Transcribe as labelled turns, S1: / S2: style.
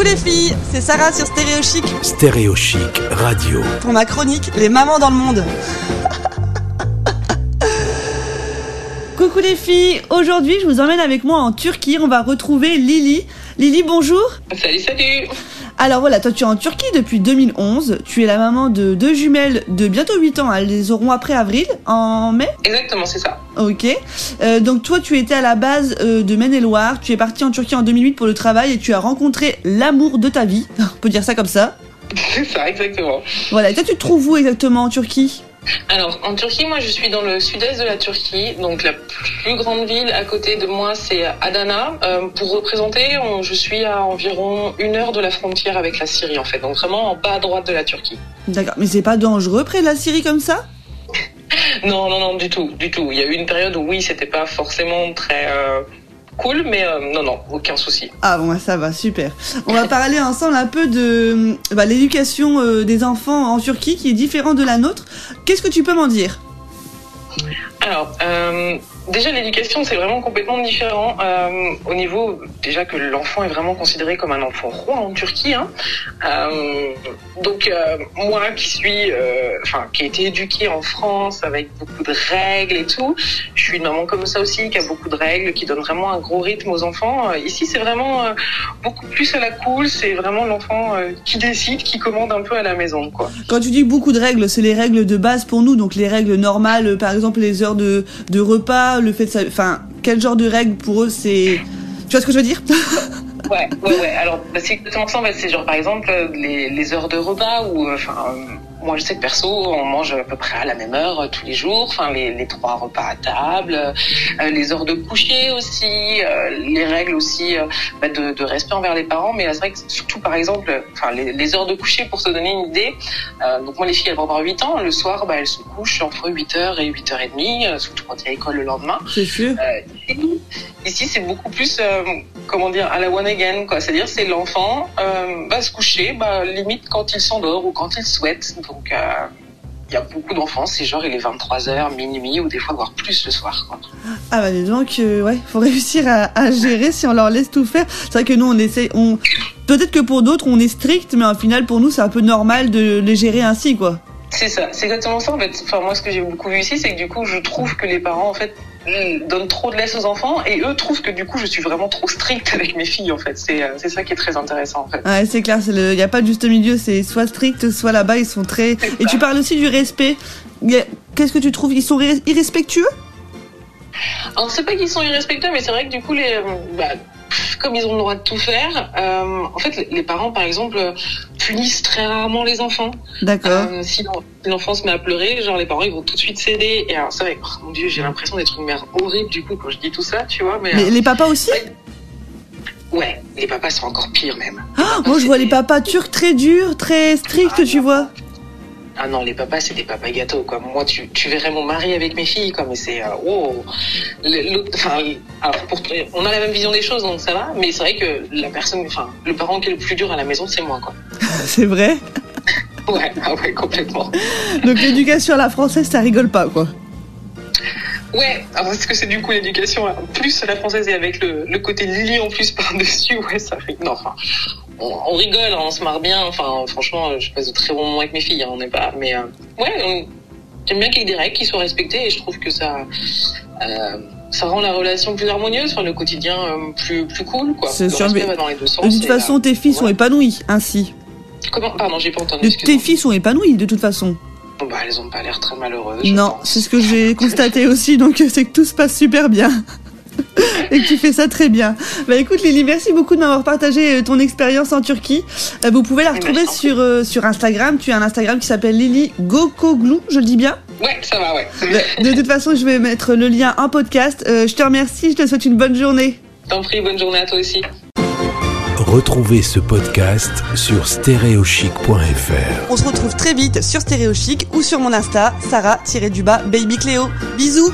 S1: Coucou les filles, c'est Sarah sur Stéréo Chic
S2: Stéréo Chic Radio.
S1: pour ma chronique Les mamans dans le monde. Coucou les filles, aujourd'hui je vous emmène avec moi en Turquie, on va retrouver Lily. Lily, bonjour.
S3: Salut, salut
S1: Alors voilà, toi tu es en Turquie depuis 2011, tu es la maman de deux jumelles de bientôt 8 ans, elles les auront après avril, en mai?
S3: Exactement, c'est ça.
S1: Ok. Euh, donc toi, tu étais à la base euh, de Maine-et-Loire. Tu es parti en Turquie en 2008 pour le travail et tu as rencontré l'amour de ta vie. On peut dire ça comme ça.
S3: C'est ça, exactement.
S1: Voilà. Et toi, tu te trouves où exactement en Turquie?
S3: Alors, en Turquie, moi, je suis dans le sud-est de la Turquie. Donc, la plus grande ville à côté de moi, c'est Adana. Euh, pour représenter, on- je suis à environ une heure de la frontière avec la Syrie, en fait. Donc, vraiment en bas à droite de la Turquie.
S1: D'accord. Mais c'est pas dangereux près de la Syrie comme ça?
S3: Non, non, non, du tout, du tout. Il y a eu une période où, oui, c'était pas forcément très euh, cool, mais euh, non, non, aucun souci.
S1: Ah bon, ça va, super. On va parler ensemble un peu de bah, l'éducation euh, des enfants en Turquie qui est différente de la nôtre. Qu'est-ce que tu peux m'en dire?
S3: Alors, euh, déjà l'éducation c'est vraiment complètement différent euh, au niveau déjà que l'enfant est vraiment considéré comme un enfant roi en Turquie. Hein. Euh, donc euh, moi qui suis, enfin qui ai été éduquée en France avec beaucoup de règles et tout, je suis une maman comme ça aussi qui a beaucoup de règles, qui donne vraiment un gros rythme aux enfants. Ici c'est vraiment beaucoup plus à la cool, c'est vraiment l'enfant qui décide, qui commande un peu à la maison quoi.
S1: Quand tu dis beaucoup de règles, c'est les règles de base pour nous, donc les règles normales, par exemple les heures de, de repas, le fait de... sa- Enfin, quel genre de règles pour eux c'est... Tu vois ce que je veux dire?
S3: Ouais, ouais, ouais. Alors, c'est exactement ça. C'est genre, par exemple, euh, les, les heures de repas où, euh, enfin, euh, moi, je sais que perso, on mange à peu près à la même heure euh, tous les jours. Enfin, les, les trois repas à table, euh, les heures de coucher aussi, euh, les règles aussi bah, de, de respect envers les parents. Mais là, c'est vrai que surtout, par exemple, enfin, les, les heures de coucher, pour se donner une idée. donc, moi, les filles, elles vont avoir 8 ans. Le soir, bah, elles se couchent entre 8h et 8h30, euh, surtout quand il y a école le lendemain.
S1: C'est sûr.
S3: Ici, c'est beaucoup plus, comment dire, à la one again, quoi. C'est-à-dire, c'est l'enfant va se coucher, bah, limite quand il s'endort ou quand il souhaite. Donc, euh, il y a beaucoup d'enfants, c'est genre, il est 23h, minuit ou des fois voire plus le soir, quoi.
S1: Ah bah dis donc, euh, ouais, faut réussir à, à gérer si on leur laisse tout faire. C'est vrai que nous on essaie, on peut-être que pour d'autres on est strict, mais au final pour nous c'est un peu normal de les gérer ainsi quoi.
S3: C'est ça, c'est exactement ça, en fait. Enfin, moi, ce que j'ai beaucoup vu ici, c'est que du coup, je trouve que les parents, en fait, donnent trop de laisse aux enfants et eux trouvent que du coup, je suis vraiment trop stricte avec mes filles, en fait. C'est euh, c'est ça qui est très intéressant, en fait.
S1: Ouais, c'est clair, il n'y a pas de juste milieu, c'est soit strict, soit là-bas ils sont très. Et tu parles aussi du respect. Qu'est-ce que tu trouves? Ils sont irrespectueux?
S3: Alors c'est pas qu'ils sont irrespectueux, mais c'est vrai que du coup, les, euh, bah, comme ils ont le droit de tout faire, euh, en fait, les- parents, par exemple, punissent très rarement les enfants.
S1: D'accord.
S3: Euh, si l'en- si l'enfant se met à pleurer, genre les parents, ils vont tout de suite céder. Et alors c'est vrai, oh, mon Dieu, j'ai l'impression d'être une mère horrible du coup quand je dis tout ça, tu vois. Mais
S1: Mais les papas aussi?
S3: Euh, ouais, les papas sont encore pires même.
S1: Ah, Moi je vois les papas turcs très durs, très stricts,
S3: Ah,
S1: tu
S3: non.
S1: vois.
S3: Ah non, les papas, c'est des papas gâteaux, quoi. Moi, tu, tu verrais mon mari avec mes filles, quoi, mais c'est, euh, wow. Enfin, alors, pour, on a la même vision des choses, donc ça va, mais c'est vrai que la personne, enfin, le parent qui est le plus dur à la maison, c'est moi, quoi.
S1: C'est vrai.
S3: Ouais, ah ouais, complètement.
S1: Donc l'éducation à la française, ça rigole pas quoi.
S3: Ouais, alors, parce que c'est du coup l'éducation, là, plus la française et avec le, le côté Lily en plus par-dessus, ouais, ça rigole. Non, enfin, on, on rigole, on se marre bien, enfin, franchement, je passe de très bons moments avec mes filles, hein, on n'est pas, mais, euh, ouais, j'aime bien qu'il y ait des règles qui soient respectées et je trouve que ça, euh, ça rend la relation plus harmonieuse, enfin, le quotidien euh, plus, plus cool, quoi.
S1: C'est
S3: Le
S1: sûr,
S3: respect
S1: mais
S3: va dans les deux sens.
S1: De toute façon, tes filles sont épanouies ainsi.
S3: Comment, pardon, j'ai pas entendu,
S1: tes filles sont épanouies de toute façon.
S3: Bon, bah, elles ont pas l'air très malheureuses. je
S1: Non, c'est ce que j'ai constaté aussi, donc euh, c'est que tout se passe super bien. Et que tu fais ça très bien. Bah écoute Lily, merci beaucoup de m'avoir partagé euh, ton expérience en Turquie. Euh, Vous pouvez la retrouver
S3: Merci.
S1: sur, euh, sur Instagram. Tu as un Instagram qui s'appelle Lily Gokoglou, je le dis bien?
S3: Ouais, ça va, ouais.
S1: De, de toute façon, je vais mettre le lien en podcast. Euh, je te remercie, je te souhaite une bonne journée.
S3: T'en prie, bonne journée à toi aussi.
S2: Retrouvez ce podcast sur stéréochic.fr.
S1: On se retrouve très vite sur Stéréo Chic ou sur mon Insta, Sarah-du-bas Baby Cléo. Bisous